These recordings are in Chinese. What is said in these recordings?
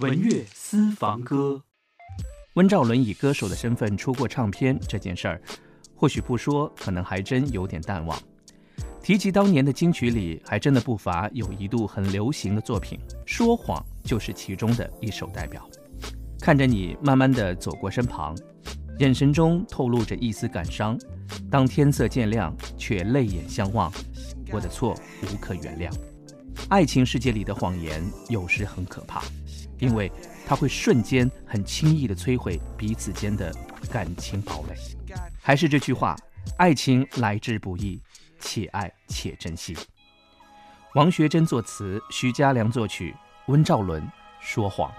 文乐私房歌。温兆伦以歌手的身份出过唱片这件事儿，或许不说，可能还真有点淡忘。提及当年的金曲里，还真的不乏有一度很流行的作品，《说谎》就是其中的一首代表。看着你慢慢的走过身旁，眼神中透露着一丝感伤。当天色渐亮，却泪眼相望，我的错无可原谅。爱情世界里的谎言有时很可怕，因为它会瞬间很轻易的摧毁彼此间的感情堡垒。还是这句话，爱情来之不易，且爱且珍惜。王学珍作词，徐佳良作曲，温兆伦说谎。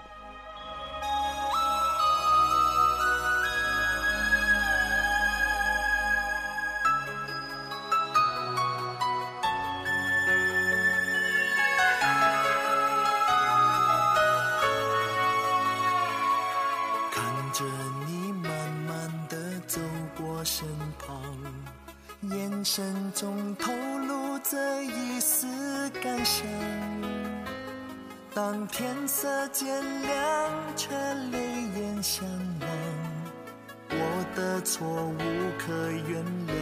着你慢慢的走过身旁，眼神中透露着一丝感伤。当天色渐亮，却泪眼相望。我的错，无可原谅。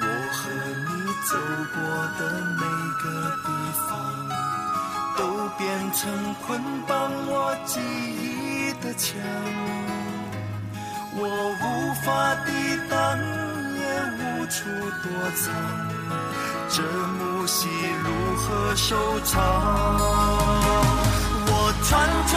我和你走过的每个地方。变成捆绑我记忆的墙，我无法抵挡，也无处躲藏，这幕戏如何收场？我串串。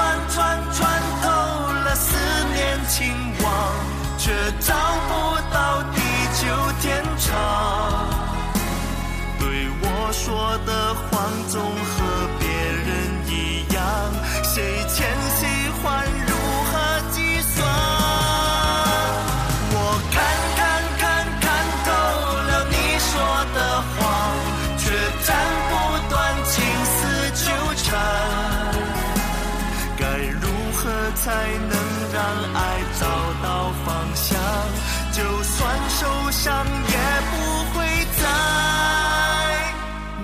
也不会再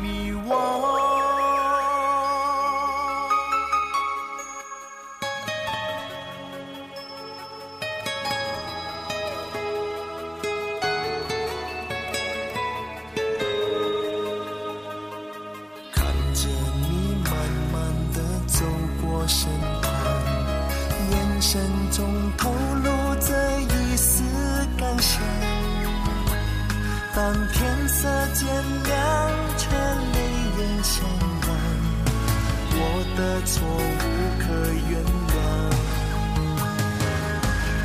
迷惘。看着你慢慢的走过身当天色渐亮，却泪眼相望，我的错无可原谅。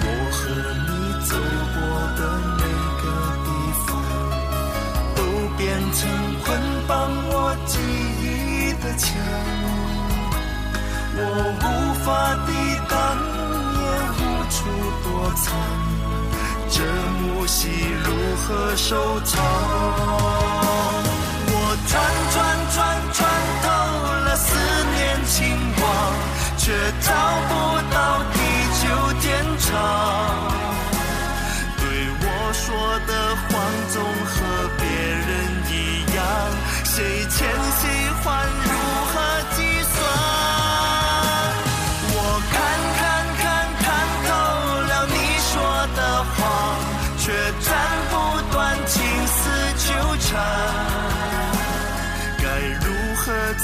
我和你走过的每个地方，都变成捆绑我记忆的墙，我无法抵挡。也无处躲藏，这幕戏和收藏？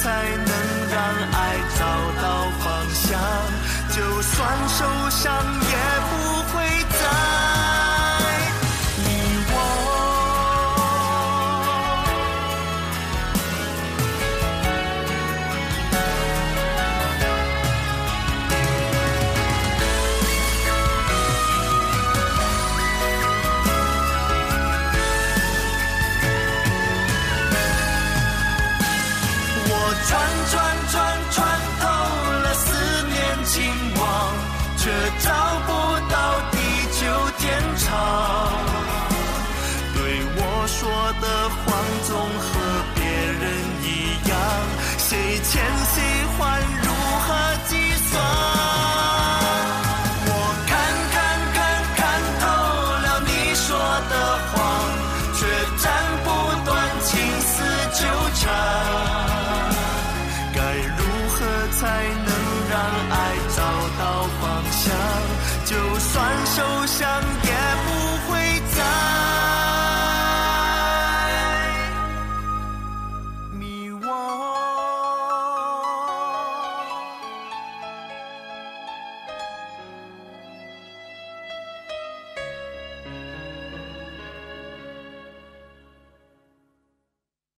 才能让爱找到方向？就算受伤，也不纠缠